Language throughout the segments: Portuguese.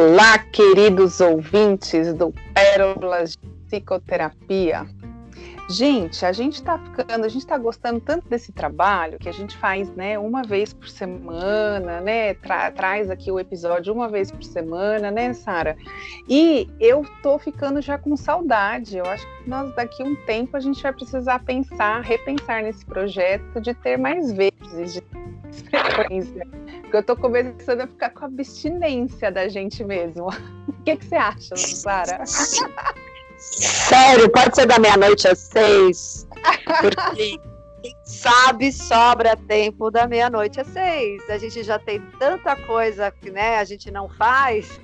Olá, queridos ouvintes do Pérolas de Psicoterapia. Gente, a gente está ficando, a gente está gostando tanto desse trabalho que a gente faz, né, uma vez por semana, né, tra traz aqui o episódio uma vez por semana, né, Sara? E eu tô ficando já com saudade. Eu acho que nós daqui um tempo a gente vai precisar pensar, repensar nesse projeto de ter mais vezes de frequência. Porque eu tô começando a ficar com abstinência da gente mesmo. O que, que você acha, Sara? Sério, pode ser da meia-noite às seis. Porque quem sabe sobra tempo da meia-noite às seis. A gente já tem tanta coisa que né, a gente não faz.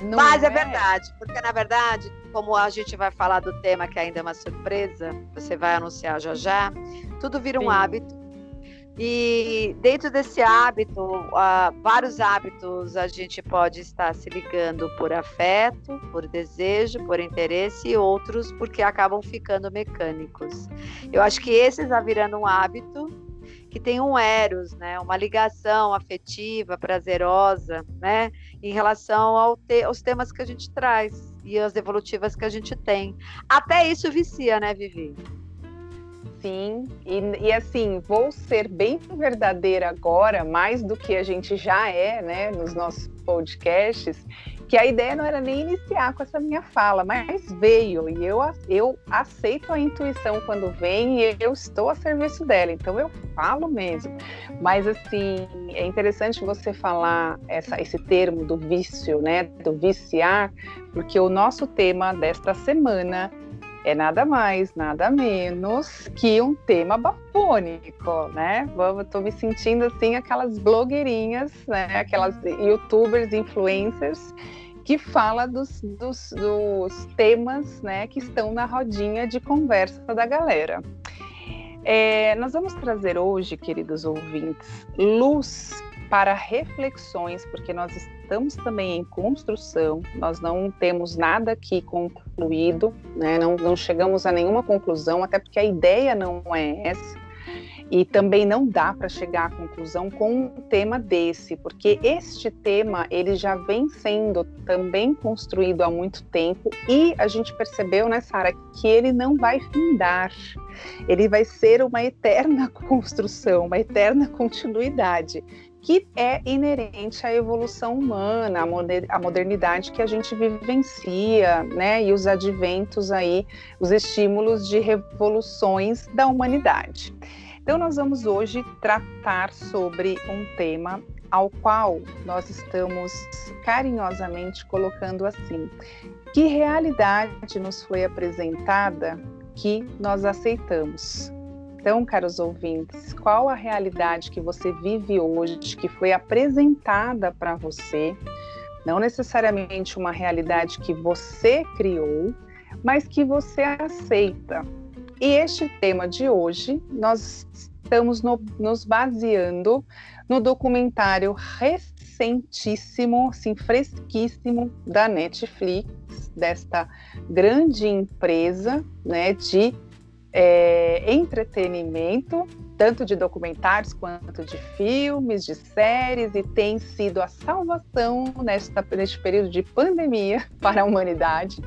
Não Mas é. é verdade, porque na verdade, como a gente vai falar do tema que ainda é uma surpresa, você vai anunciar já já, tudo vira um Sim. hábito e dentro desse hábito, uh, vários hábitos a gente pode estar se ligando por afeto, por desejo, por interesse e outros porque acabam ficando mecânicos. Eu acho que esses está virando um hábito que tem um eros, né, uma ligação afetiva, prazerosa, né, em relação ao te aos temas que a gente traz e as evolutivas que a gente tem. Até isso vicia, né, Vivi? Sim, e, e, assim, vou ser bem verdadeira agora, mais do que a gente já é, né, nos nossos podcasts, que a ideia não era nem iniciar com essa minha fala, mas veio, e eu, eu aceito a intuição quando vem e eu estou a serviço dela, então eu falo mesmo. Mas, assim, é interessante você falar essa, esse termo do vício, né, do viciar, porque o nosso tema desta semana é nada mais, nada menos que um tema bafônico, né? Estou me sentindo assim aquelas blogueirinhas, né? Aquelas youtubers, influencers que fala dos, dos, dos temas, né? Que estão na rodinha de conversa da galera. É, nós vamos trazer hoje, queridos ouvintes, luz para reflexões, porque nós estamos também em construção, nós não temos nada aqui concluído, né? não, não chegamos a nenhuma conclusão, até porque a ideia não é essa. E também não dá para chegar à conclusão com um tema desse, porque este tema ele já vem sendo também construído há muito tempo e a gente percebeu, né, Sara, que ele não vai findar. Ele vai ser uma eterna construção, uma eterna continuidade que é inerente à evolução humana, à modernidade que a gente vivencia, né, e os adventos aí, os estímulos de revoluções da humanidade. Então nós vamos hoje tratar sobre um tema ao qual nós estamos carinhosamente colocando assim: que realidade nos foi apresentada que nós aceitamos? Então, caros ouvintes, qual a realidade que você vive hoje, que foi apresentada para você? Não necessariamente uma realidade que você criou, mas que você aceita. E este tema de hoje, nós estamos no, nos baseando no documentário recentíssimo, assim, fresquíssimo da Netflix, desta grande empresa né, de é, entretenimento, tanto de documentários quanto de filmes, de séries, e tem sido a salvação nesta, neste período de pandemia para a humanidade,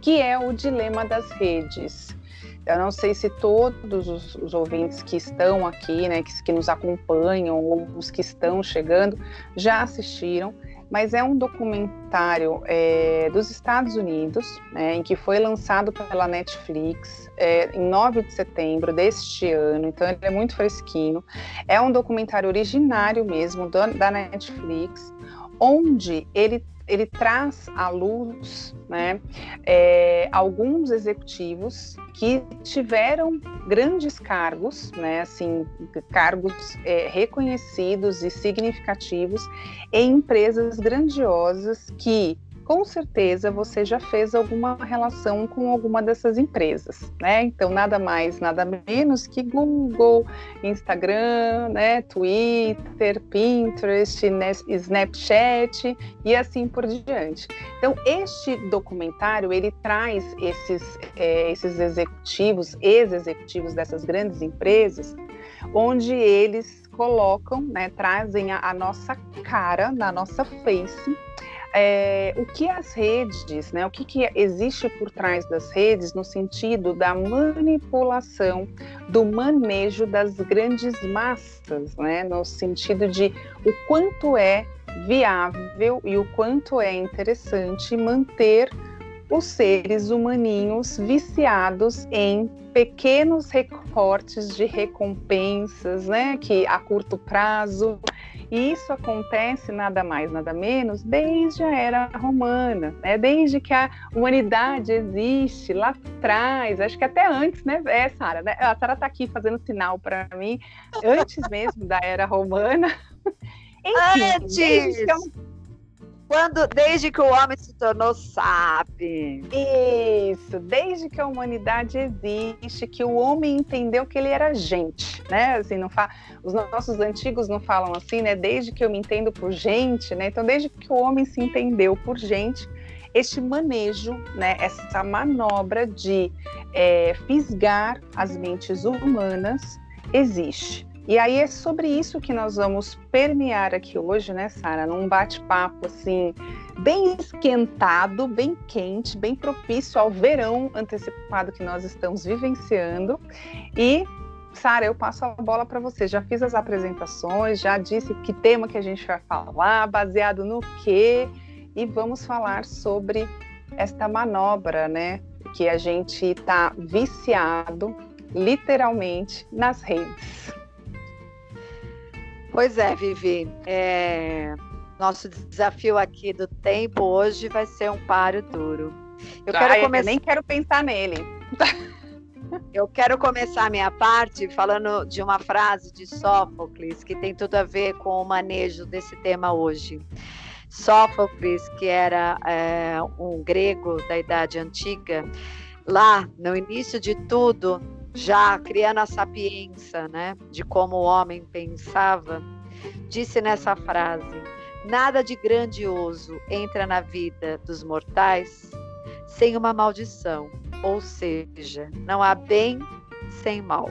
que é o dilema das redes. Eu não sei se todos os, os ouvintes que estão aqui, né, que, que nos acompanham, ou os que estão chegando, já assistiram mas é um documentário é, dos Estados Unidos, né, em que foi lançado pela Netflix é, em 9 de setembro deste ano, então ele é muito fresquinho. É um documentário originário mesmo da Netflix, onde ele ele traz à luz né, é, alguns executivos que tiveram grandes cargos, né, assim, cargos é, reconhecidos e significativos em empresas grandiosas que com certeza você já fez alguma relação com alguma dessas empresas, né? Então, nada mais, nada menos que Google, Instagram, né? Twitter, Pinterest, Snapchat e assim por diante. Então, este documentário, ele traz esses, é, esses executivos, ex-executivos dessas grandes empresas, onde eles colocam, né, trazem a, a nossa cara, na nossa face, é, o que as redes, né, o que, que existe por trás das redes no sentido da manipulação, do manejo das grandes massas, né, no sentido de o quanto é viável e o quanto é interessante manter os seres humaninhos viciados em pequenos recortes de recompensas, né, que a curto prazo e isso acontece nada mais, nada menos, desde a era romana, né? desde que a humanidade existe lá atrás, acho que até antes, né? É, Sara, né? a Sara está aqui fazendo sinal para mim, antes mesmo da era romana. Enfim, antes! Quando, desde que o homem se tornou sábio. Isso, desde que a humanidade existe, que o homem entendeu que ele era gente, né? Assim, não fa... Os nossos antigos não falam assim, né? Desde que eu me entendo por gente, né? Então, desde que o homem se entendeu por gente, este manejo, né? Essa manobra de é, fisgar as mentes humanas existe. E aí é sobre isso que nós vamos permear aqui hoje, né, Sara? Num bate-papo assim, bem esquentado, bem quente, bem propício ao verão antecipado que nós estamos vivenciando. E Sara, eu passo a bola para você. Já fiz as apresentações, já disse que tema que a gente vai falar, baseado no quê, e vamos falar sobre esta manobra, né? Que a gente está viciado, literalmente, nas redes. Pois é, Vivi. É... Nosso desafio aqui do tempo hoje vai ser um páreo duro. Eu quero começar... eu nem quero pensar nele. Eu quero começar a minha parte falando de uma frase de Sófocles que tem tudo a ver com o manejo desse tema hoje. Sófocles, que era é, um grego da Idade Antiga, lá no início de tudo, já criando a sapiência, né, de como o homem pensava, disse nessa frase: nada de grandioso entra na vida dos mortais sem uma maldição, ou seja, não há bem sem mal.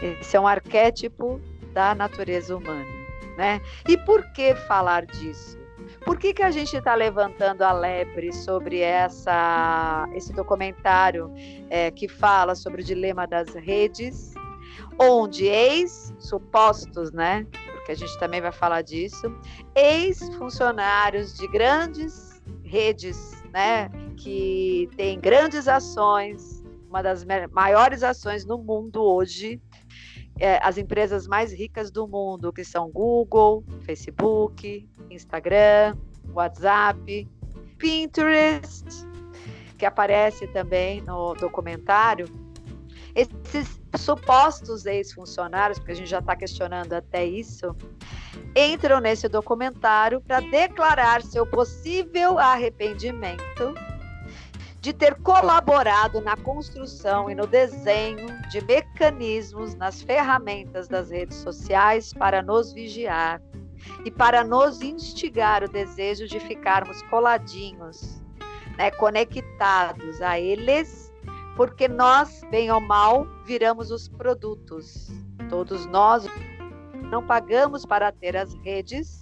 Esse é um arquétipo da natureza humana, né? E por que falar disso? Por que, que a gente está levantando a lebre sobre essa, esse documentário é, que fala sobre o dilema das redes, onde ex-supostos, né? Porque a gente também vai falar disso, ex-funcionários de grandes redes, né? Que têm grandes ações, uma das maiores ações no mundo hoje, é, as empresas mais ricas do mundo, que são Google, Facebook, Instagram, WhatsApp, Pinterest, que aparece também no documentário. Esses supostos ex-funcionários, porque a gente já está questionando até isso, entram nesse documentário para declarar seu possível arrependimento de ter colaborado na construção e no desenho de mecanismos nas ferramentas das redes sociais para nos vigiar e para nos instigar o desejo de ficarmos coladinhos, né, conectados a eles, porque nós, bem ou mal, viramos os produtos. Todos nós não pagamos para ter as redes,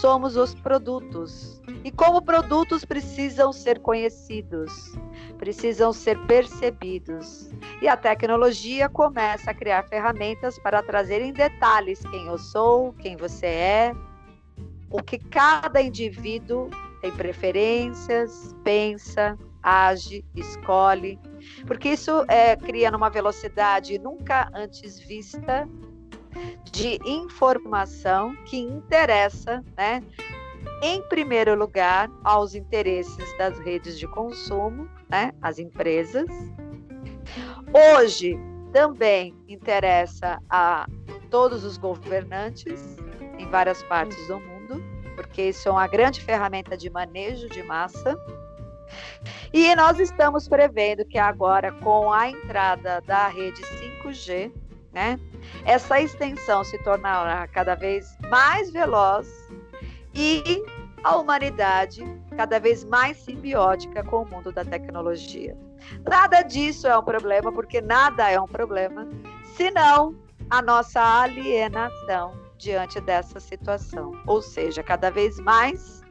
somos os produtos. E como produtos precisam ser conhecidos, precisam ser percebidos. E a tecnologia começa a criar ferramentas para trazer em detalhes quem eu sou, quem você é, o que cada indivíduo tem preferências, pensa, age, escolhe, porque isso é, cria numa velocidade nunca antes vista de informação que interessa, né, em primeiro lugar, aos interesses das redes de consumo, né, as empresas. Hoje também interessa a todos os governantes em várias partes do mundo, porque isso é uma grande ferramenta de manejo de massa. E nós estamos prevendo que agora, com a entrada da rede 5G, né, essa extensão se tornará cada vez mais veloz e a humanidade cada vez mais simbiótica com o mundo da tecnologia. Nada disso é um problema, porque nada é um problema, senão a nossa alienação diante dessa situação. Ou seja, cada vez mais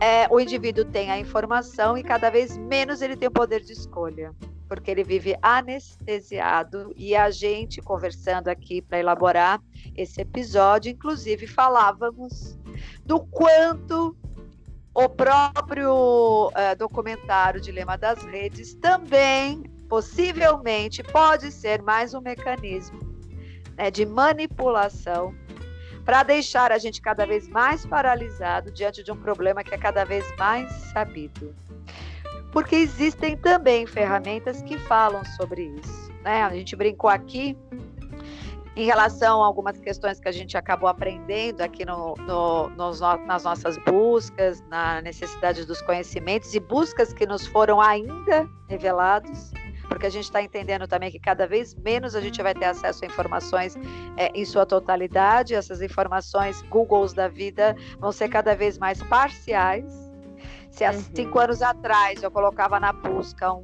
é, o indivíduo tem a informação e cada vez menos ele tem o poder de escolha, porque ele vive anestesiado e a gente conversando aqui para elaborar esse episódio, inclusive falávamos do quanto o próprio uh, documentário Dilema das Redes também possivelmente pode ser mais um mecanismo né, de manipulação para deixar a gente cada vez mais paralisado diante de um problema que é cada vez mais sabido. Porque existem também ferramentas que falam sobre isso. Né? A gente brincou aqui em relação a algumas questões que a gente acabou aprendendo aqui no, no, nos, nas nossas buscas, na necessidade dos conhecimentos e buscas que nos foram ainda revelados porque a gente está entendendo também que cada vez menos a gente vai ter acesso a informações é, em sua totalidade, essas informações Googles da vida vão ser cada vez mais parciais. Se há uhum. cinco anos atrás eu colocava na busca um,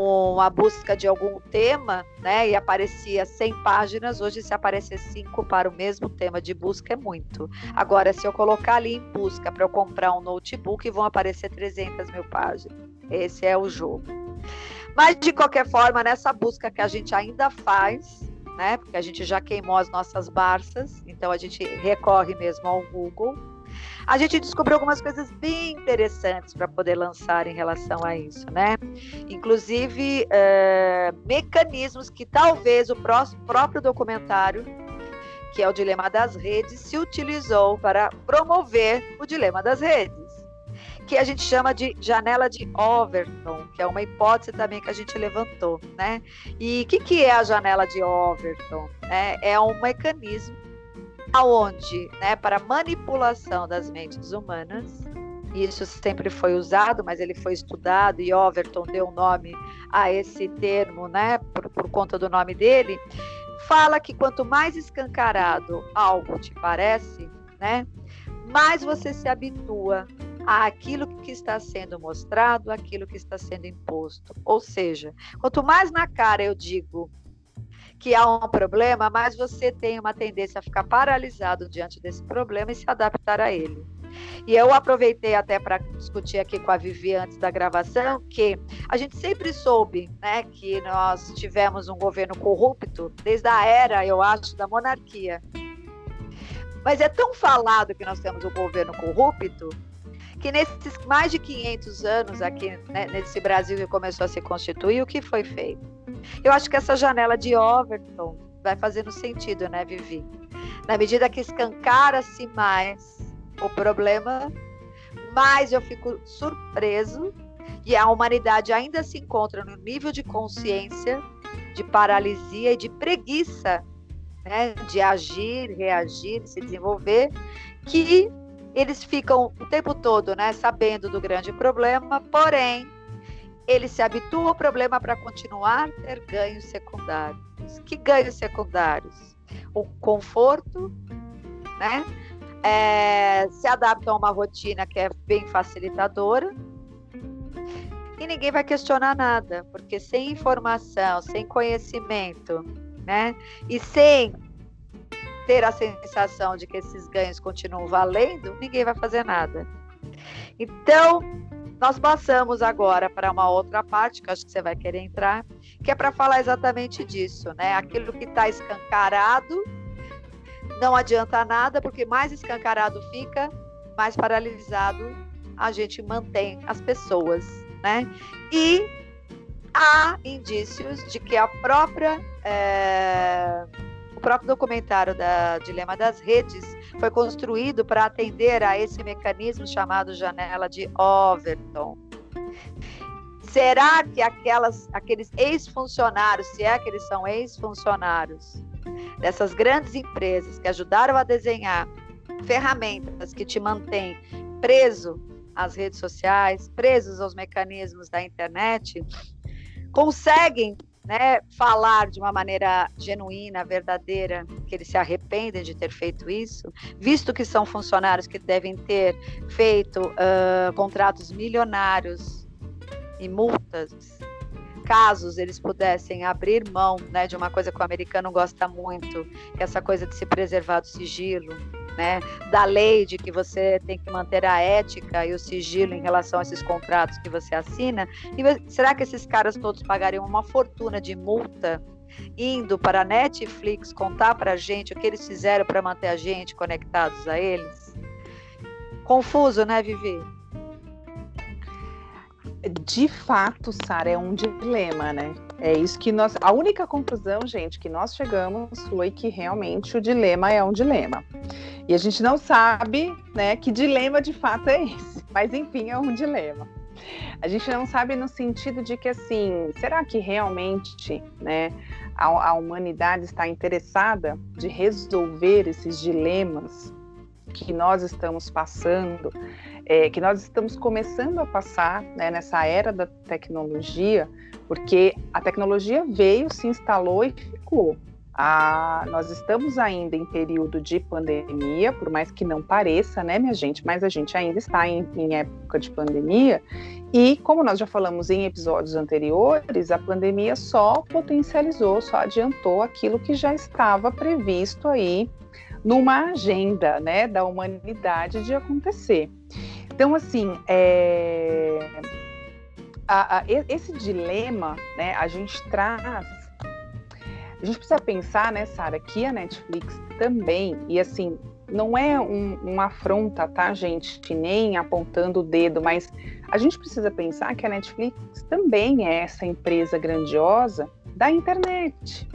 uma busca de algum tema, né, e aparecia 100 páginas, hoje se aparecer 5 para o mesmo tema de busca é muito. Agora, se eu colocar ali em busca para eu comprar um notebook, vão aparecer 300 mil páginas. Esse é o jogo. Mas, de qualquer forma, nessa busca que a gente ainda faz, né? Porque a gente já queimou as nossas barças, então a gente recorre mesmo ao Google. A gente descobriu algumas coisas bem interessantes para poder lançar em relação a isso, né? Inclusive é, mecanismos que talvez o próprio documentário, que é o Dilema das Redes, se utilizou para promover o Dilema das Redes que a gente chama de janela de Overton, que é uma hipótese também que a gente levantou, né? E o que, que é a janela de Overton? É, é um mecanismo aonde, né, para manipulação das mentes humanas, isso sempre foi usado, mas ele foi estudado e Overton deu nome a esse termo, né, por, por conta do nome dele, fala que quanto mais escancarado algo te parece, né, mais você se habitua àquilo que está sendo mostrado, àquilo que está sendo imposto. Ou seja, quanto mais na cara eu digo que há um problema, mais você tem uma tendência a ficar paralisado diante desse problema e se adaptar a ele. E eu aproveitei até para discutir aqui com a Vivi antes da gravação que a gente sempre soube né, que nós tivemos um governo corrupto desde a era, eu acho, da monarquia. Mas é tão falado que nós temos um governo corrupto que nesses mais de 500 anos aqui né, nesse Brasil que começou a se constituir, o que foi feito? Eu acho que essa janela de Overton vai fazendo sentido, né, Vivi? Na medida que escancara-se mais o problema, mais eu fico surpreso e a humanidade ainda se encontra no nível de consciência, de paralisia e de preguiça, né, de agir, reagir, se desenvolver, que eles ficam o tempo todo, né, sabendo do grande problema, porém eles se habituam ao problema para continuar a ter ganhos secundários. Que ganhos secundários? O conforto, né? É, se adaptam a uma rotina que é bem facilitadora e ninguém vai questionar nada, porque sem informação, sem conhecimento, né? E sem ter a sensação de que esses ganhos continuam valendo, ninguém vai fazer nada. Então, nós passamos agora para uma outra parte, que acho que você vai querer entrar, que é para falar exatamente disso, né? Aquilo que está escancarado não adianta nada, porque mais escancarado fica, mais paralisado a gente mantém as pessoas, né? E há indícios de que a própria é o próprio documentário da Dilema das Redes foi construído para atender a esse mecanismo chamado janela de Overton. Será que aquelas, aqueles ex-funcionários, se é que eles são ex-funcionários dessas grandes empresas que ajudaram a desenhar ferramentas que te mantêm preso às redes sociais, presos aos mecanismos da internet, conseguem né, falar de uma maneira genuína, verdadeira, que eles se arrependem de ter feito isso, visto que são funcionários que devem ter feito uh, contratos milionários e multas, casos eles pudessem abrir mão né, de uma coisa que o americano gosta muito, que é essa coisa de se preservar do sigilo, né, da lei de que você tem que manter a ética e o sigilo em relação a esses contratos que você assina? E será que esses caras todos pagariam uma fortuna de multa indo para a Netflix contar para a gente o que eles fizeram para manter a gente conectados a eles? Confuso, né, Vivi? De fato, Sara, é um dilema, né? É isso que nós. A única conclusão, gente, que nós chegamos foi que realmente o dilema é um dilema. E a gente não sabe, né, que dilema de fato é esse. Mas enfim, é um dilema. A gente não sabe no sentido de que assim, será que realmente, né, a, a humanidade está interessada de resolver esses dilemas que nós estamos passando, é, que nós estamos começando a passar né, nessa era da tecnologia, porque a tecnologia veio, se instalou e ficou. Ah, nós estamos ainda em período de pandemia, por mais que não pareça, né, minha gente? Mas a gente ainda está em, em época de pandemia. E, como nós já falamos em episódios anteriores, a pandemia só potencializou, só adiantou aquilo que já estava previsto aí numa agenda né, da humanidade de acontecer. Então, assim, é... a, a, esse dilema, né, a gente traz. A gente precisa pensar, né, Sara, que a Netflix também, e assim, não é um, uma afronta, tá, gente? Nem apontando o dedo, mas a gente precisa pensar que a Netflix também é essa empresa grandiosa da internet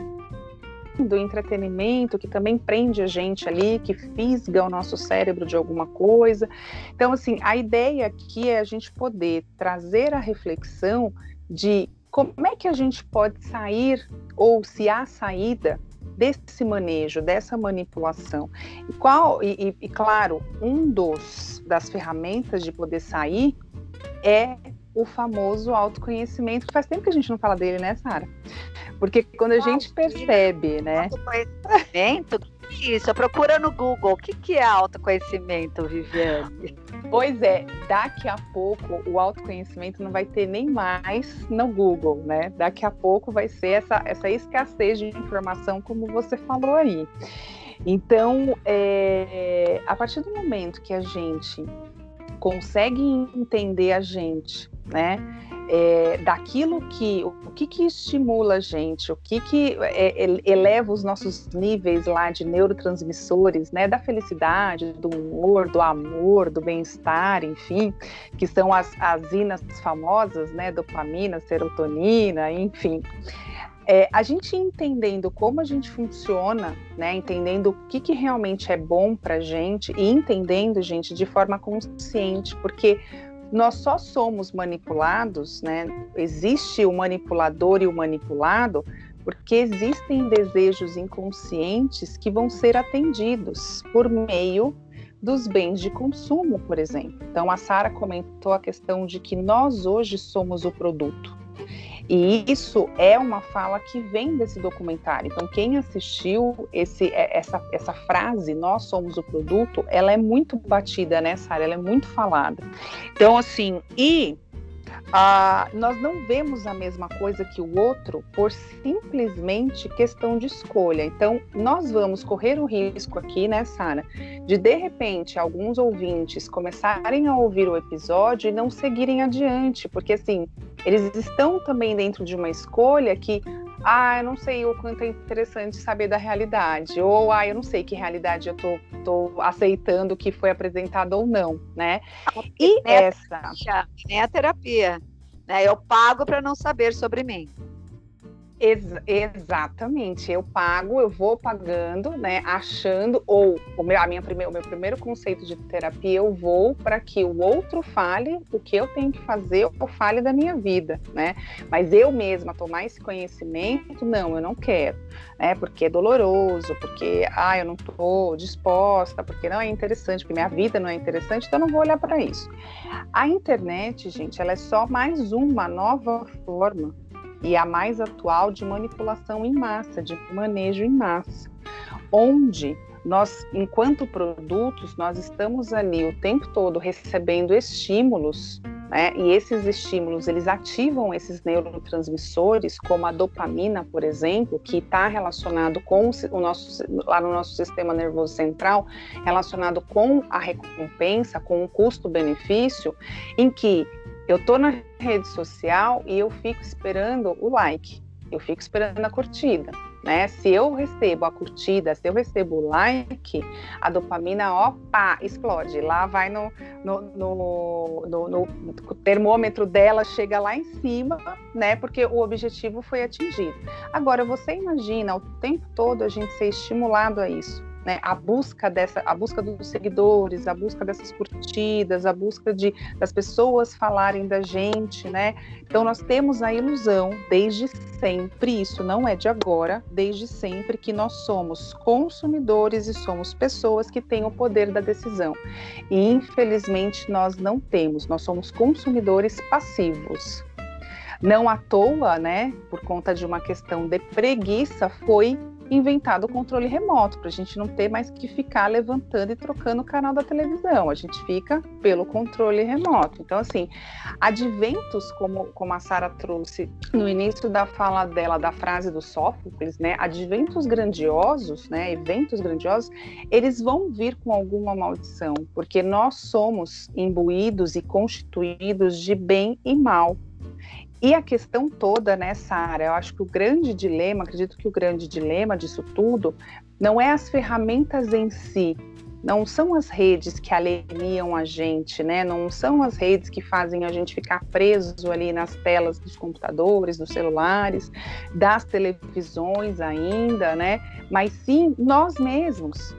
do entretenimento que também prende a gente ali, que fisga o nosso cérebro de alguma coisa. Então, assim, a ideia aqui é a gente poder trazer a reflexão de como é que a gente pode sair ou se há saída desse manejo, dessa manipulação. E qual e, e, claro, um dos das ferramentas de poder sair é o famoso autoconhecimento, que faz tempo que a gente não fala dele, né, Sara? Porque quando a gente percebe, né? Autoconhecimento? Isso, procura no Google. O que, que é autoconhecimento, Viviane? Pois é, daqui a pouco o autoconhecimento não vai ter nem mais no Google, né? Daqui a pouco vai ser essa, essa escassez de informação, como você falou aí. Então, é, a partir do momento que a gente consegue entender a gente, né? é, daquilo que o que, que estimula a gente, o que, que é, eleva os nossos níveis lá de neurotransmissores, né, da felicidade, do humor, do amor, do bem-estar, enfim, que são as, as inas famosas, né, dopamina, serotonina, enfim. É, a gente entendendo como a gente funciona, né, entendendo o que, que realmente é bom para gente e entendendo, gente, de forma consciente, porque nós só somos manipulados, né? Existe o manipulador e o manipulado, porque existem desejos inconscientes que vão ser atendidos por meio dos bens de consumo, por exemplo. Então, a Sara comentou a questão de que nós hoje somos o produto. E isso é uma fala que vem desse documentário. Então, quem assistiu esse, é, essa, essa frase, nós somos o produto, ela é muito batida nessa área, ela é muito falada. Então, assim, e ah, nós não vemos a mesma coisa que o outro por simplesmente questão de escolha. Então, nós vamos correr o risco aqui, né, Sara, de de repente alguns ouvintes começarem a ouvir o episódio e não seguirem adiante, porque assim, eles estão também dentro de uma escolha que ah, eu não sei o quanto é interessante saber da realidade, ou ah, eu não sei que realidade eu tô, tô aceitando que foi apresentada ou não, né? E essa. Nem a terapia. Né? Eu pago para não saber sobre mim. Ex exatamente, eu pago, eu vou pagando, né, achando, ou o meu, a minha primeir, o meu primeiro conceito de terapia, eu vou para que o outro fale o que eu tenho que fazer ou fale da minha vida, né? Mas eu mesma tomar esse conhecimento, não, eu não quero, né? Porque é doloroso, porque, ah, eu não estou disposta, porque não é interessante, porque minha vida não é interessante, então eu não vou olhar para isso. A internet, gente, ela é só mais uma nova forma e a mais atual de manipulação em massa, de manejo em massa, onde nós, enquanto produtos, nós estamos ali o tempo todo recebendo estímulos né? E esses estímulos, eles ativam esses neurotransmissores, como a dopamina, por exemplo, que está relacionado com o nosso, lá no nosso sistema nervoso central, relacionado com a recompensa, com o custo-benefício, em que eu estou na rede social e eu fico esperando o like, eu fico esperando a curtida né? Se eu recebo a curtida, se eu recebo o like, a dopamina, opa, explode. Lá vai no, no, no, no, no termômetro dela, chega lá em cima, né? Porque o objetivo foi atingido. Agora, você imagina o tempo todo a gente ser estimulado a isso né, a busca dessa, a busca dos seguidores, a busca dessas curtidas, a busca de das pessoas falarem da gente, né? Então nós temos a ilusão desde sempre, isso não é de agora, desde sempre que nós somos consumidores e somos pessoas que têm o poder da decisão. E infelizmente nós não temos, nós somos consumidores passivos. Não à toa, né, por conta de uma questão de preguiça, foi inventado o controle remoto, para a gente não ter mais que ficar levantando e trocando o canal da televisão. A gente fica pelo controle remoto. Então, assim, adventos, como, como a Sara trouxe no início da fala dela, da frase do Sófocles, né? Adventos grandiosos, né? Eventos grandiosos, eles vão vir com alguma maldição, porque nós somos imbuídos e constituídos de bem e mal. E a questão toda nessa área, eu acho que o grande dilema, acredito que o grande dilema disso tudo, não é as ferramentas em si, não são as redes que alienam a gente, né? Não são as redes que fazem a gente ficar preso ali nas telas dos computadores, dos celulares, das televisões ainda, né? Mas sim nós mesmos.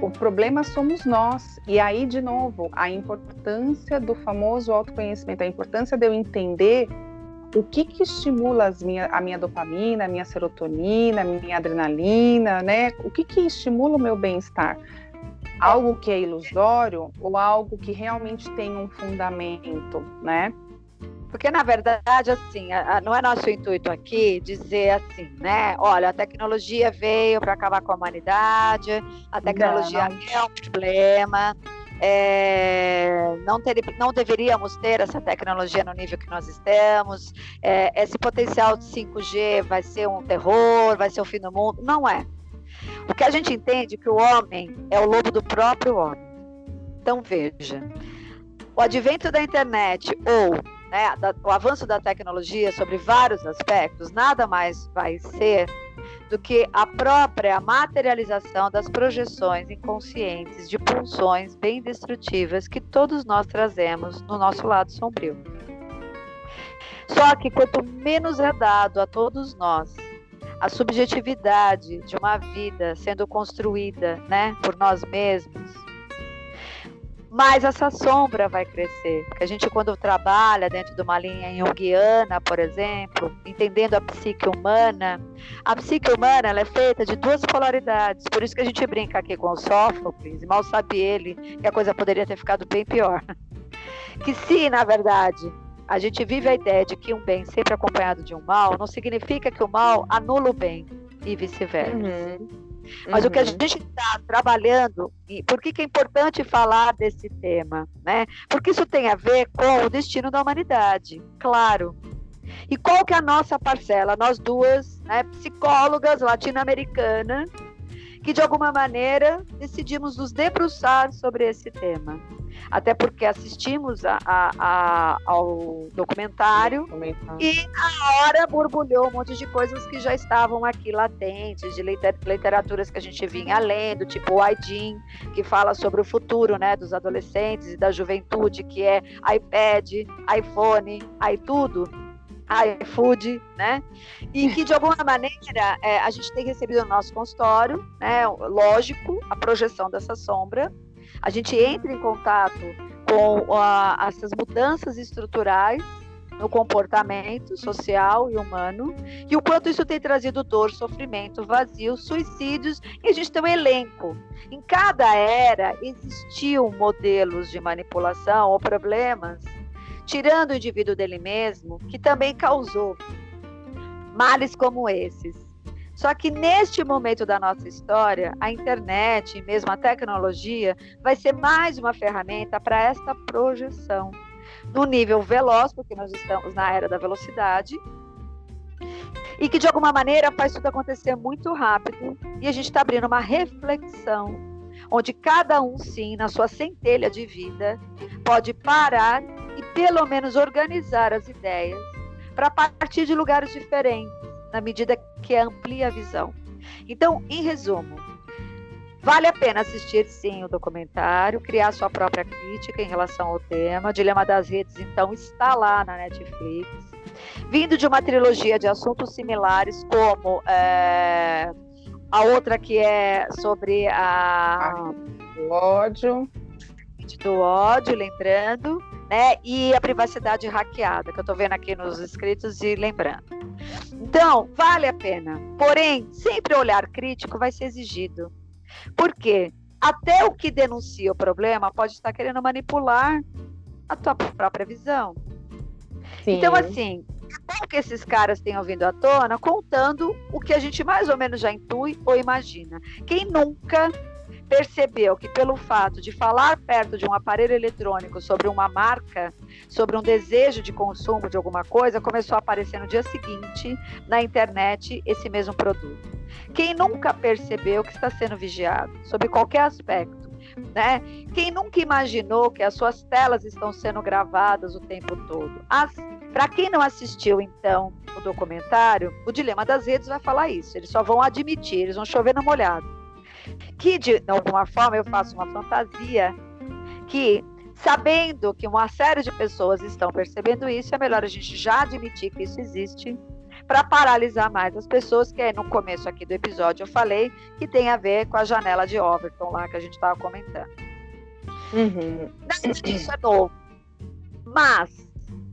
O problema somos nós. E aí, de novo, a importância do famoso autoconhecimento, a importância de eu entender o que, que estimula minha, a minha dopamina, a minha serotonina, a minha adrenalina, né? O que, que estimula o meu bem-estar? Algo que é ilusório ou algo que realmente tem um fundamento, né? Porque, na verdade, assim, a, a, não é nosso intuito aqui dizer assim, né? Olha, a tecnologia veio para acabar com a humanidade, a tecnologia não, não. é um problema. É, não, ter, não deveríamos ter essa tecnologia no nível que nós estamos. É, esse potencial de 5G vai ser um terror, vai ser o fim do mundo. Não é. O que a gente entende é que o homem é o lobo do próprio homem. Então, veja: o advento da internet ou né, da, o avanço da tecnologia sobre vários aspectos, nada mais vai ser do que a própria materialização das projeções inconscientes de pulsões bem destrutivas que todos nós trazemos no nosso lado sombrio. Só que quanto menos é dado a todos nós a subjetividade de uma vida sendo construída, né, por nós mesmos, mais essa sombra vai crescer. Porque a gente, quando trabalha dentro de uma linha junguiana, por exemplo, entendendo a psique humana, a psique humana ela é feita de duas polaridades. Por isso que a gente brinca aqui com o Sófocles, e mal sabe ele que a coisa poderia ter ficado bem pior. Que se, na verdade, a gente vive a ideia de que um bem sempre acompanhado de um mal, não significa que o mal anula o bem e vice-versa. Uhum. Mas uhum. o que a uhum. gente está trabalhando, e por que, que é importante falar desse tema? Né? Porque isso tem a ver com o destino da humanidade, claro. E qual que é a nossa parcela? Nós duas, né, psicólogas latino-americanas, que de alguma maneira decidimos nos debruçar sobre esse tema. Até porque assistimos a, a, a, ao documentário, documentário, e a hora borbulhou um monte de coisas que já estavam aqui latentes, de literaturas que a gente vinha lendo, tipo o Aidin, que fala sobre o futuro né, dos adolescentes e da juventude, que é iPad, iPhone, iTudo iFood, né? E que de alguma maneira é, a gente tem recebido no nosso consultório, né? Lógico, a projeção dessa sombra. A gente entra em contato com essas mudanças estruturais no comportamento social e humano e o quanto isso tem trazido dor, sofrimento, vazio, suicídios e a gente tem um elenco. Em cada era existiam modelos de manipulação ou problemas tirando o indivíduo dele mesmo, que também causou males como esses. Só que neste momento da nossa história, a internet mesmo a tecnologia vai ser mais uma ferramenta para esta projeção. no nível veloz, porque nós estamos na era da velocidade, e que de alguma maneira faz tudo acontecer muito rápido, e a gente está abrindo uma reflexão, onde cada um, sim, na sua centelha de vida, pode parar e pelo menos organizar as ideias para partir de lugares diferentes, na medida que amplia a visão. Então, em resumo, Vale a pena assistir, sim, o documentário, criar sua própria crítica em relação ao tema. O Dilema das Redes, então, está lá na Netflix. Vindo de uma trilogia de assuntos similares, como é, a outra que é sobre a. O ódio. Do ódio, lembrando, né? E a privacidade hackeada, que eu estou vendo aqui nos escritos e lembrando. Então, vale a pena. Porém, sempre olhar crítico vai ser exigido porque até o que denuncia o problema pode estar querendo manipular a tua própria visão. Sim. Então, assim, é bom que esses caras tenham vindo à tona contando o que a gente mais ou menos já intui ou imagina. Quem nunca percebeu que pelo fato de falar perto de um aparelho eletrônico sobre uma marca, sobre um desejo de consumo de alguma coisa, começou a aparecer no dia seguinte na internet esse mesmo produto. Quem nunca percebeu que está sendo vigiado, sob qualquer aspecto, né? Quem nunca imaginou que as suas telas estão sendo gravadas o tempo todo? Para quem não assistiu, então, o documentário, o Dilema das Redes vai falar isso. Eles só vão admitir, eles vão chover no molhado. Que, de alguma forma, eu faço uma fantasia que, sabendo que uma série de pessoas estão percebendo isso, é melhor a gente já admitir que isso existe para paralisar mais as pessoas, que no começo aqui do episódio eu falei que tem a ver com a janela de Overton lá que a gente estava comentando. Uhum. Isso é novo. Mas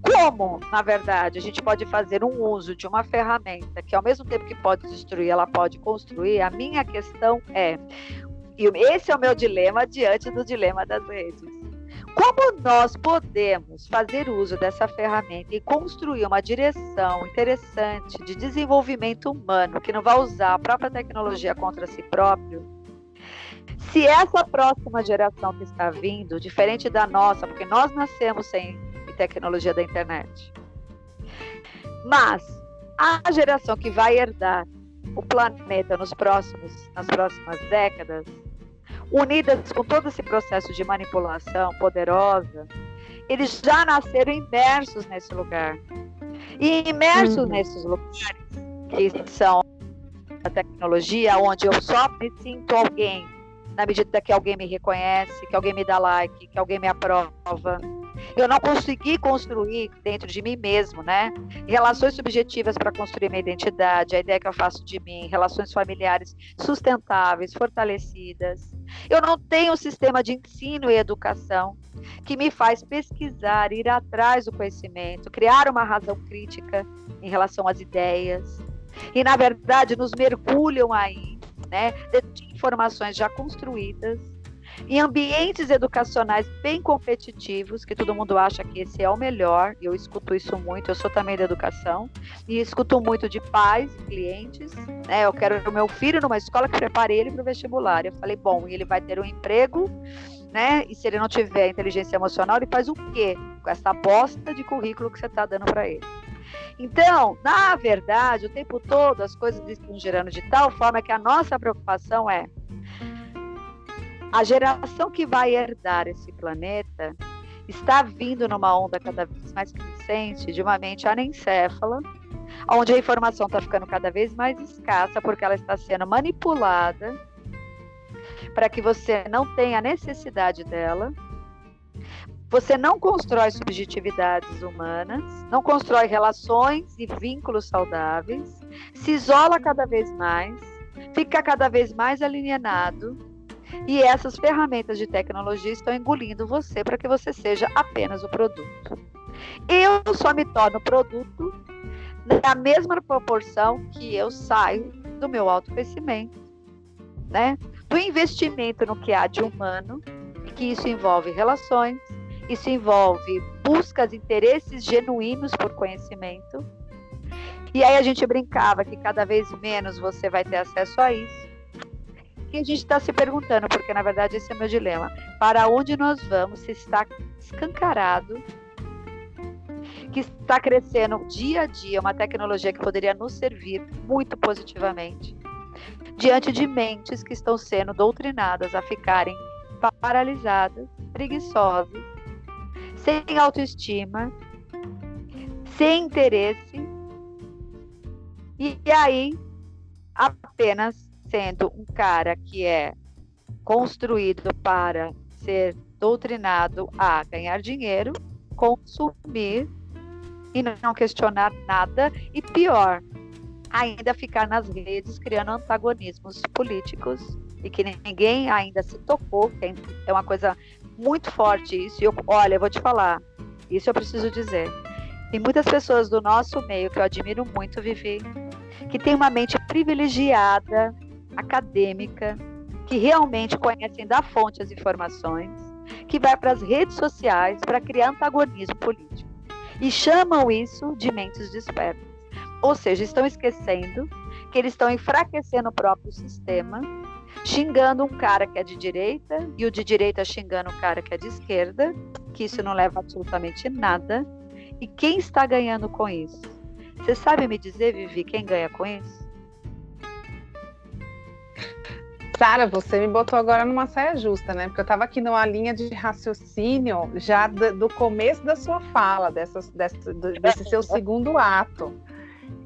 como, na verdade, a gente pode fazer um uso de uma ferramenta que, ao mesmo tempo que pode destruir, ela pode construir, a minha questão é, e esse é o meu dilema diante do dilema das redes como nós podemos fazer uso dessa ferramenta e construir uma direção interessante de desenvolvimento humano que não vai usar a própria tecnologia contra si próprio? Se essa próxima geração que está vindo, diferente da nossa, porque nós nascemos sem tecnologia da internet, mas a geração que vai herdar o planeta nos próximos, nas próximas décadas, unidas com todo esse processo de manipulação poderosa, eles já nasceram imersos nesse lugar. E imersos uhum. nesses lugares, que são a tecnologia, onde eu só me sinto alguém na medida que alguém me reconhece, que alguém me dá like, que alguém me aprova. Eu não consegui construir dentro de mim mesmo, né? Relações subjetivas para construir minha identidade, a ideia que eu faço de mim, relações familiares sustentáveis, fortalecidas. Eu não tenho um sistema de ensino e educação que me faz pesquisar, ir atrás do conhecimento, criar uma razão crítica em relação às ideias. E, na verdade, nos mergulham aí, né, de informações já construídas em ambientes educacionais bem competitivos, que todo mundo acha que esse é o melhor, eu escuto isso muito, eu sou também da educação, e escuto muito de pais, clientes, né? Eu quero o meu filho numa escola que prepare ele para o vestibular. Eu falei, bom, ele vai ter um emprego, né? E se ele não tiver inteligência emocional, ele faz o quê com essa bosta de currículo que você está dando para ele? Então, na verdade, o tempo todo as coisas estão girando de tal forma que a nossa preocupação é a geração que vai herdar esse planeta está vindo numa onda cada vez mais crescente de uma mente anencéfala, onde a informação está ficando cada vez mais escassa porque ela está sendo manipulada para que você não tenha necessidade dela. Você não constrói subjetividades humanas, não constrói relações e vínculos saudáveis, se isola cada vez mais, fica cada vez mais alienado e essas ferramentas de tecnologia estão engolindo você para que você seja apenas o produto. Eu só me torno produto na mesma proporção que eu saio do meu autoconhecimento, né? Do investimento no que há de humano, que isso envolve relações, isso envolve buscas, interesses genuínos por conhecimento. E aí a gente brincava que cada vez menos você vai ter acesso a isso que a gente está se perguntando, porque na verdade esse é o meu dilema. Para onde nós vamos se está escancarado que está crescendo dia a dia, uma tecnologia que poderia nos servir muito positivamente, diante de mentes que estão sendo doutrinadas a ficarem paralisadas, preguiçosas, sem autoestima, sem interesse, e aí apenas sendo um cara que é construído para ser doutrinado a ganhar dinheiro, consumir e não questionar nada e pior, ainda ficar nas redes criando antagonismos políticos e que ninguém ainda se tocou, é uma coisa muito forte isso. E eu, olha, eu vou te falar, isso eu preciso dizer. Tem muitas pessoas do nosso meio que eu admiro muito, Vivi, que tem uma mente privilegiada, acadêmica, que realmente conhecem da fonte as informações, que vai para as redes sociais para criar antagonismo político. E chamam isso de mentes despertas. Ou seja, estão esquecendo que eles estão enfraquecendo o próprio sistema, xingando um cara que é de direita e o de direita xingando um cara que é de esquerda, que isso não leva absolutamente nada. E quem está ganhando com isso? Você sabe me dizer, Vivi, quem ganha com isso? Sara, você me botou agora numa saia justa, né? Porque eu estava aqui numa linha de raciocínio já do, do começo da sua fala, dessa, dessa, desse seu segundo ato.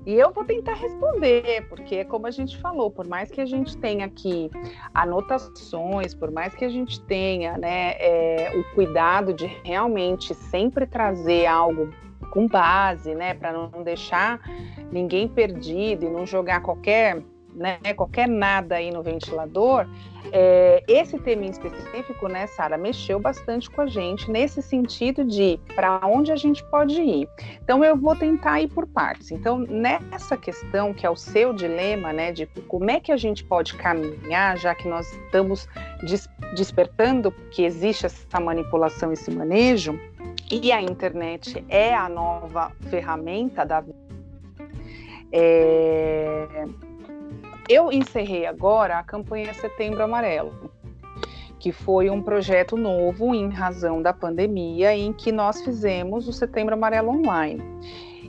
E eu vou tentar responder, porque como a gente falou, por mais que a gente tenha aqui anotações, por mais que a gente tenha né, é, o cuidado de realmente sempre trazer algo com base, né, para não deixar ninguém perdido e não jogar qualquer né, qualquer nada aí no ventilador, é, esse tema em específico, né, Sara, mexeu bastante com a gente nesse sentido de para onde a gente pode ir. Então eu vou tentar ir por partes. Então nessa questão que é o seu dilema, né, de como é que a gente pode caminhar, já que nós estamos des despertando que existe essa manipulação, esse manejo, e a internet é a nova ferramenta da é, eu encerrei agora a campanha Setembro Amarelo, que foi um projeto novo em razão da pandemia, em que nós fizemos o Setembro Amarelo online.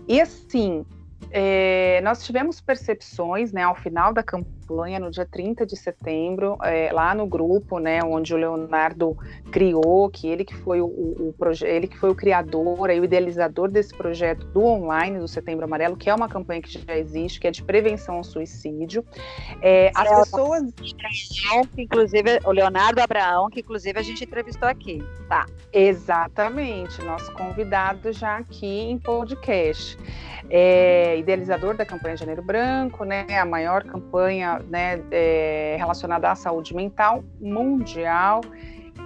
E assim, é, nós tivemos percepções, né, ao final da campanha, no dia 30 de setembro, é, lá no grupo, né, onde o Leonardo criou, que ele que foi o, o, o ele que foi o criador e o idealizador desse projeto do online do Setembro Amarelo, que é uma campanha que já existe, que é de prevenção ao suicídio. É, as pessoas, inclusive o Leonardo Abraão, que inclusive a gente entrevistou aqui, tá? Exatamente, nosso convidado já aqui em podcast é idealizador da campanha Janeiro Branco, né, a maior campanha né, é, relacionada à saúde mental mundial.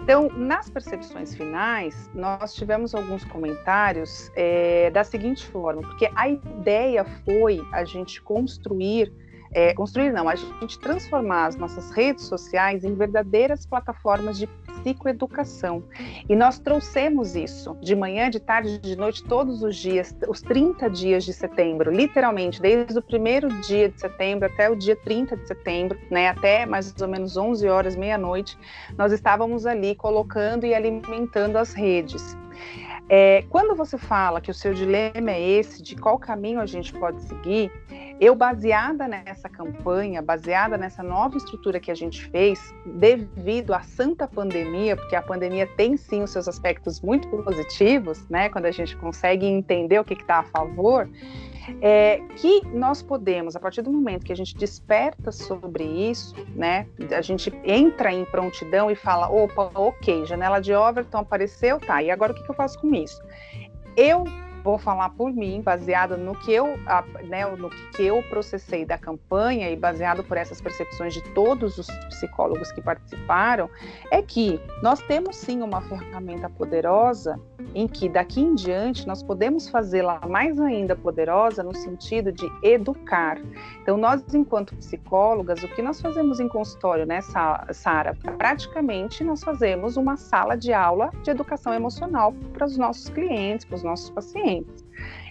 Então, nas percepções finais, nós tivemos alguns comentários é, da seguinte forma, porque a ideia foi a gente construir é, construir não, a gente transformar as nossas redes sociais em verdadeiras plataformas de psicoeducação. E nós trouxemos isso de manhã, de tarde, de noite, todos os dias, os 30 dias de setembro, literalmente, desde o primeiro dia de setembro até o dia 30 de setembro, né, até mais ou menos 11 horas, meia-noite, nós estávamos ali colocando e alimentando as redes. É, quando você fala que o seu dilema é esse, de qual caminho a gente pode seguir, eu, baseada nessa campanha, baseada nessa nova estrutura que a gente fez, devido à santa pandemia, porque a pandemia tem sim os seus aspectos muito positivos, né, quando a gente consegue entender o que está a favor, é, que nós podemos, a partir do momento que a gente desperta sobre isso, né, a gente entra em prontidão e fala, opa, ok, janela de Overton apareceu, tá, e agora o que, que eu faço com isso? Eu vou falar por mim, baseado no que eu, né, no que eu processei da campanha e baseado por essas percepções de todos os psicólogos que participaram, é que nós temos sim uma ferramenta poderosa em que daqui em diante nós podemos fazê-la mais ainda poderosa no sentido de educar. Então, nós, enquanto psicólogas, o que nós fazemos em consultório, né, Sara? Praticamente nós fazemos uma sala de aula de educação emocional para os nossos clientes, para os nossos pacientes.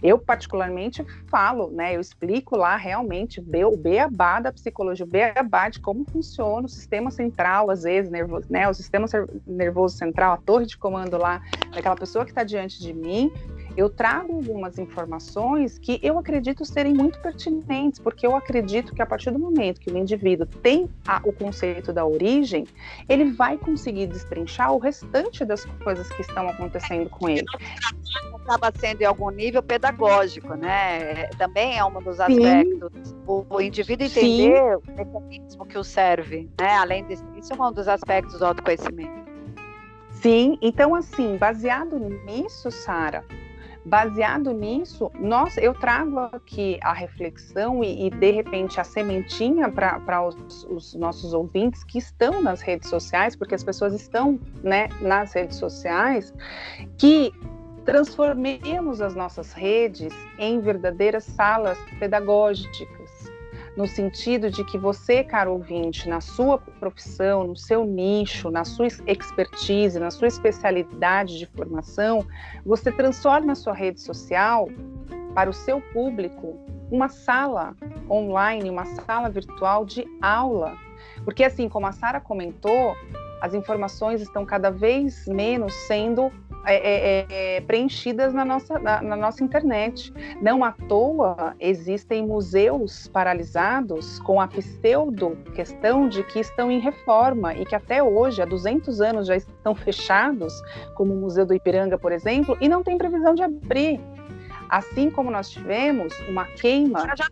Eu, particularmente, falo, né? Eu explico lá realmente o beabá da psicologia, o beabá de como funciona o sistema central, às vezes, nervoso, né? O sistema nervoso central, a torre de comando lá, daquela pessoa que está diante de mim. eu trago algumas informações que eu acredito serem muito pertinentes, porque eu acredito que a partir do momento que o indivíduo tem a, o conceito da origem, ele vai conseguir destrinchar o restante das coisas que estão acontecendo com ele. Acaba sendo em algum nível pedagógico, né? Também é um dos aspectos. O, o, indivíduo entender Sim. o mecanismo que o serve, né? Além disso, isso é um dos aspectos do autoconhecimento. Sim, então assim, baseado nisso, Sara, baseado nisso, nós, eu trago aqui a reflexão e, e de repente a sementinha para os, os, nossos ouvintes que estão nas redes sociais, porque as pessoas estão né, nas redes sociais, que transformemos as nossas redes em verdadeiras salas pedagógicas no sentido de que você, caro ouvinte, na sua profissão, no seu nicho, na sua expertise, na sua especialidade de formação, você transforma a sua rede social para o seu público uma sala online, uma sala virtual de aula. Porque assim, como a Sara comentou, as informações estão cada vez menos sendo é, é, é, preenchidas na nossa, na, na, nossa internet. Não à toa existem museus paralisados com a pseudo questão de que estão em reforma e que até hoje, há 200 anos, já estão fechados, como o Museu do Ipiranga, por exemplo, e não tem previsão de abrir. Assim como nós tivemos uma queima. Já, já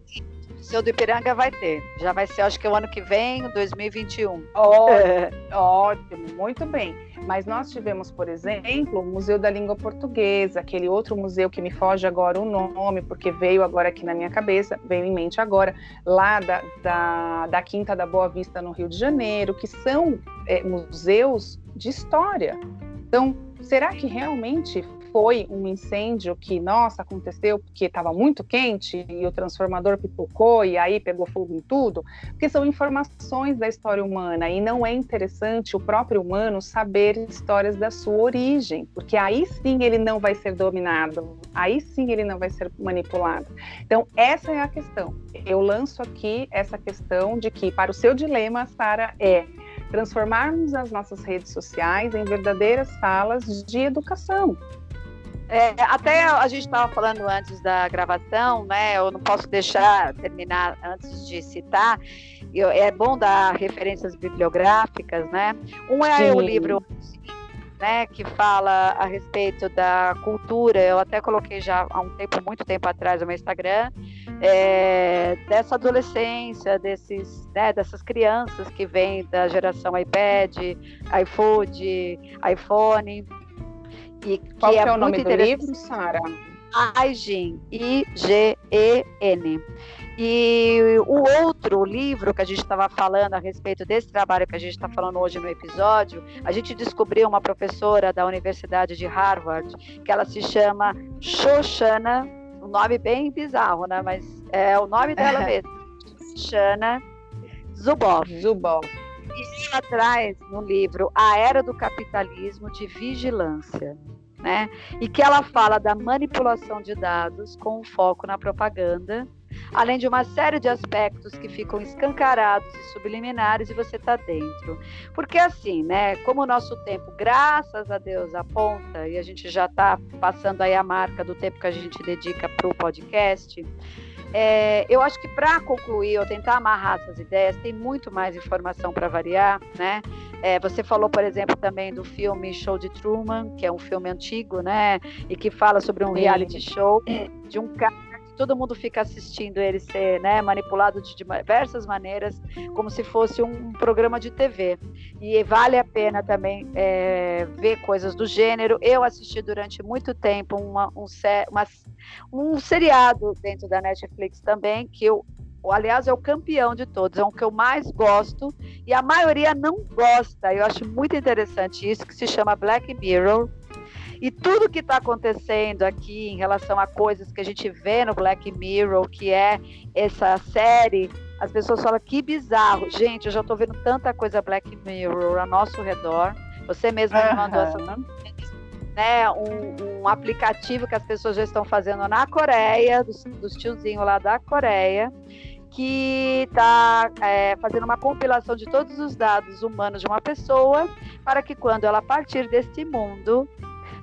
Museu do Ipiranga vai ter. Já vai ser, acho que o ano que vem, 2021. ótimo, muito bem. Mas nós tivemos, por exemplo, o Museu da Língua Portuguesa, aquele outro museu que me foge agora o nome, porque veio agora aqui na minha cabeça, veio em mente agora, lá da, da, da Quinta da Boa Vista, no Rio de Janeiro, que são é, museus de história. Então, será que realmente foi um incêndio que, nossa, aconteceu porque estava muito quente e o transformador pipocou e aí pegou fogo em tudo, porque são informações da história humana e não é interessante o próprio humano saber histórias da sua origem, porque aí sim ele não vai ser dominado, aí sim ele não vai ser manipulado. Então, essa é a questão. Eu lanço aqui essa questão de que, para o seu dilema, Sara, é transformarmos as nossas redes sociais em verdadeiras salas de educação. É, até a gente estava falando antes da gravação, né? Eu não posso deixar terminar antes de citar. Eu, é bom dar referências bibliográficas, né? Um é Sim. o livro né, que fala a respeito da cultura. Eu até coloquei já há um tempo, muito tempo atrás, no meu Instagram, é, dessa adolescência, desses, né, dessas crianças que vêm da geração iPad, iFood, iPhone e Qual que é, é o nome do livro, Sara? IGEN, I-G-E-N. E o outro livro que a gente estava falando a respeito desse trabalho que a gente está falando hoje no episódio, a gente descobriu uma professora da Universidade de Harvard, que ela se chama Shoshana, um nome bem bizarro, né? Mas é o nome dela mesmo. Shoshana Zuboff. Zuboff. Ela traz no livro A Era do Capitalismo de Vigilância né? E que ela fala da manipulação de dados com foco na propaganda, além de uma série de aspectos que ficam escancarados e subliminares e você está dentro. Porque assim, né? Como o nosso tempo, graças a Deus, aponta e a gente já está passando aí a marca do tempo que a gente dedica para o podcast. É, eu acho que para concluir ou tentar amarrar essas ideias, tem muito mais informação para variar, né? É, você falou, por exemplo, também do filme Show de Truman, que é um filme antigo, né? E que fala sobre um reality show de um cara todo mundo fica assistindo ele ser né, manipulado de diversas maneiras, como se fosse um programa de TV. E vale a pena também é, ver coisas do gênero. Eu assisti durante muito tempo uma, um, uma, um seriado dentro da Netflix também, que eu aliás, é o campeão de todos, é o que eu mais gosto, e a maioria não gosta. Eu acho muito interessante isso, que se chama Black Mirror. E tudo que está acontecendo aqui em relação a coisas que a gente vê no Black Mirror, que é essa série, as pessoas falam que bizarro. Gente, eu já estou vendo tanta coisa Black Mirror ao nosso redor. Você mesmo me mandou essa né, um, um, aplicativo que as pessoas já estão fazendo na Coreia, dos, dos tiozinhos lá da Coreia, que está é, fazendo uma compilação de todos os dados humanos de uma pessoa, para que quando ela partir deste mundo,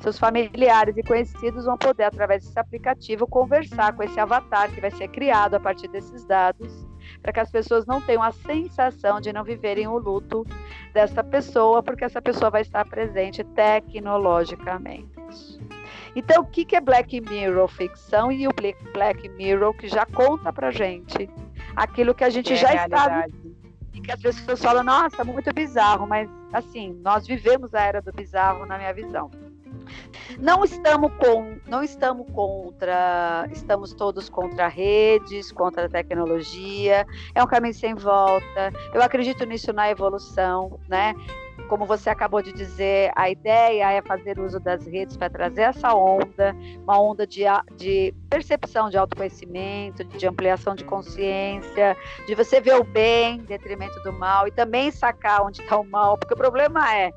seus familiares e conhecidos vão poder, através desse aplicativo, conversar com esse avatar que vai ser criado a partir desses dados, para que as pessoas não tenham a sensação de não viverem o luto dessa pessoa, porque essa pessoa vai estar presente tecnologicamente. Então, o que é Black Mirror ficção e o Black Mirror que já conta para gente aquilo que a gente é já está e que as pessoas falam, nossa, muito bizarro, mas assim, nós vivemos a era do bizarro na minha visão. Não estamos com, não estamos contra, estamos todos contra redes, contra a tecnologia. É um caminho sem volta. Eu acredito nisso na evolução, né? Como você acabou de dizer, a ideia é fazer uso das redes para trazer essa onda, uma onda de, de percepção de autoconhecimento, de ampliação de consciência, de você ver o bem em detrimento do mal e também sacar onde está o mal, porque o problema é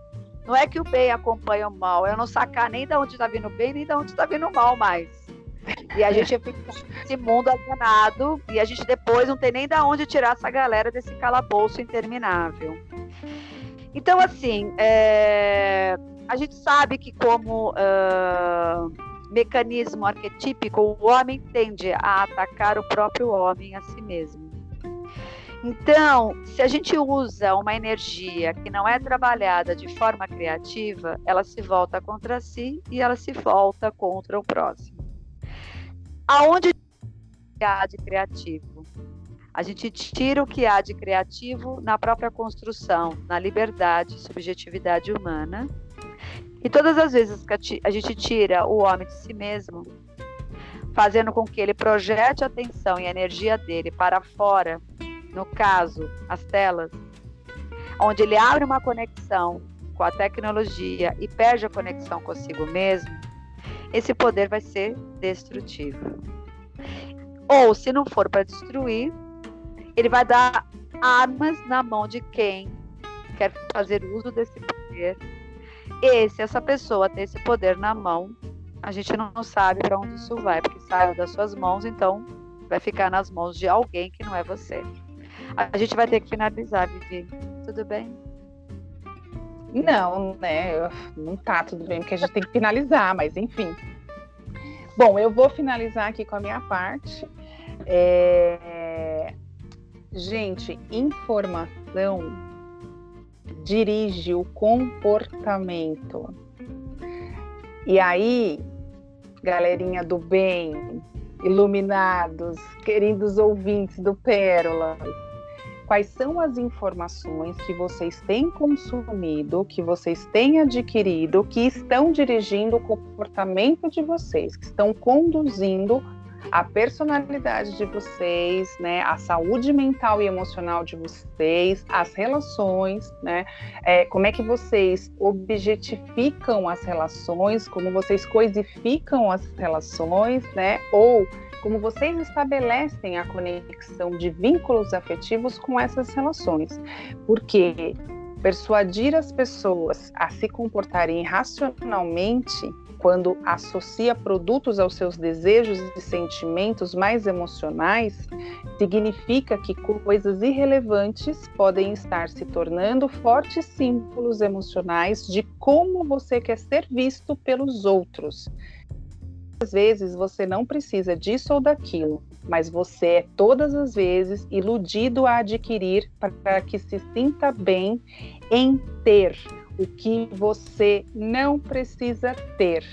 não é que o bem acompanha o mal, é não sacar nem de onde está vindo o bem, nem de onde está vindo o mal mais. E a gente fica nesse mundo alienado e a gente depois não tem nem de onde tirar essa galera desse calabouço interminável. Então, assim, é... a gente sabe que como uh, mecanismo arquetípico, o homem tende a atacar o próprio homem a si mesmo. Então, se a gente usa uma energia que não é trabalhada de forma criativa, ela se volta contra si e ela se volta contra o próximo. Aonde há de criativo? A gente tira o que há de criativo na própria construção, na liberdade subjetividade humana. E todas as vezes que a gente tira o homem de si mesmo, fazendo com que ele projete a atenção e a energia dele para fora no caso, as telas, onde ele abre uma conexão com a tecnologia e perde a conexão consigo mesmo, esse poder vai ser destrutivo. Ou, se não for para destruir, ele vai dar armas na mão de quem quer fazer uso desse poder. E se essa pessoa tem esse poder na mão, a gente não sabe para onde isso vai, porque saiu das suas mãos, então vai ficar nas mãos de alguém que não é você. A gente vai ter que finalizar, Vivi. Tudo bem? Não, né? Não tá tudo bem, porque a gente tem que finalizar, mas enfim. Bom, eu vou finalizar aqui com a minha parte. É... Gente, informação dirige o comportamento. E aí, galerinha do bem, iluminados, queridos ouvintes do Pérola, quais são as informações que vocês têm consumido, que vocês têm adquirido, que estão dirigindo o comportamento de vocês, que estão conduzindo a personalidade de vocês, né, a saúde mental e emocional de vocês, as relações, né, é, como é que vocês objetificam as relações, como vocês coisificam as relações, né, ou como vocês estabelecem a conexão de vínculos afetivos com essas relações. Porque persuadir as pessoas a se comportarem racionalmente quando associa produtos aos seus desejos e sentimentos mais emocionais, significa que coisas irrelevantes podem estar se tornando fortes símbolos emocionais de como você quer ser visto pelos outros às vezes você não precisa disso ou daquilo, mas você é todas as vezes iludido a adquirir para que se sinta bem em ter o que você não precisa ter.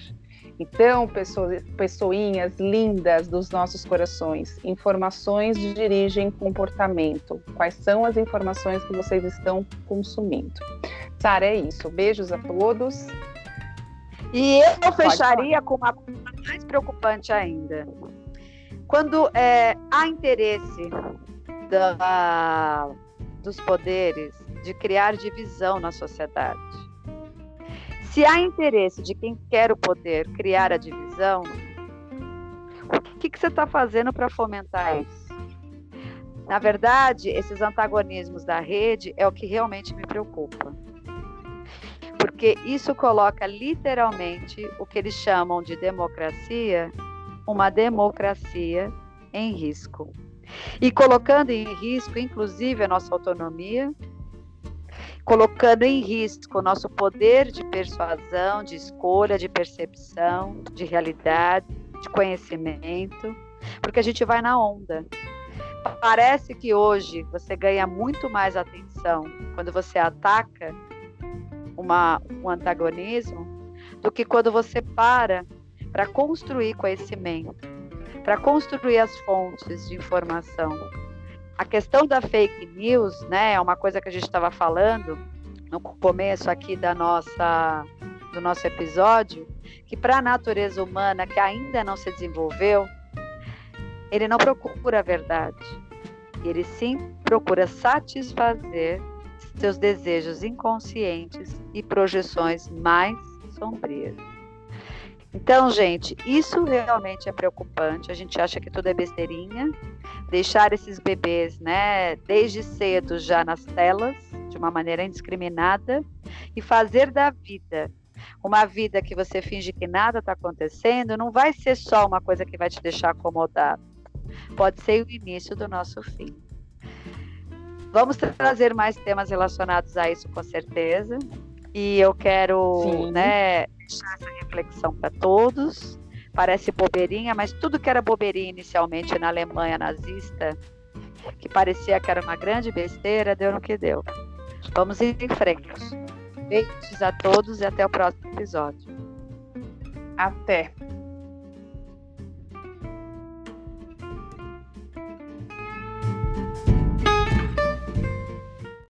Então, pessoas, pessoinhas lindas dos nossos corações, informações dirigem comportamento. Quais são as informações que vocês estão consumindo? Sara, é isso. Beijos a todos. E eu fecharia com uma coisa mais preocupante ainda. Quando é, há interesse da, dos poderes de criar divisão na sociedade. Se há interesse de quem quer o poder criar a divisão, o que, que você está fazendo para fomentar isso? Na verdade, esses antagonismos da rede é o que realmente me preocupa porque isso coloca literalmente o que eles chamam de democracia, uma democracia em risco. E colocando em risco, inclusive, a nossa autonomia, colocando em risco o nosso poder de persuasão, de escolha, de percepção, de realidade, de conhecimento, porque a gente vai na onda. Parece que hoje você ganha muito mais atenção quando você ataca uma, um antagonismo do que quando você para para construir conhecimento, para construir as fontes de informação. A questão da fake news, né, é uma coisa que a gente estava falando no começo aqui da nossa do nosso episódio, que para a natureza humana que ainda não se desenvolveu, ele não procura a verdade. Ele sim procura satisfazer seus desejos inconscientes e projeções mais sombrias. Então, gente, isso realmente é preocupante. A gente acha que tudo é besteirinha. Deixar esses bebês, né, desde cedo já nas telas, de uma maneira indiscriminada, e fazer da vida uma vida que você finge que nada está acontecendo, não vai ser só uma coisa que vai te deixar acomodado. Pode ser o início do nosso fim. Vamos trazer mais temas relacionados a isso, com certeza. E eu quero né, deixar essa reflexão para todos. Parece bobeirinha, mas tudo que era bobeirinha inicialmente na Alemanha nazista, que parecia que era uma grande besteira, deu no que deu. Vamos em frente. Beijos a todos e até o próximo episódio. Até.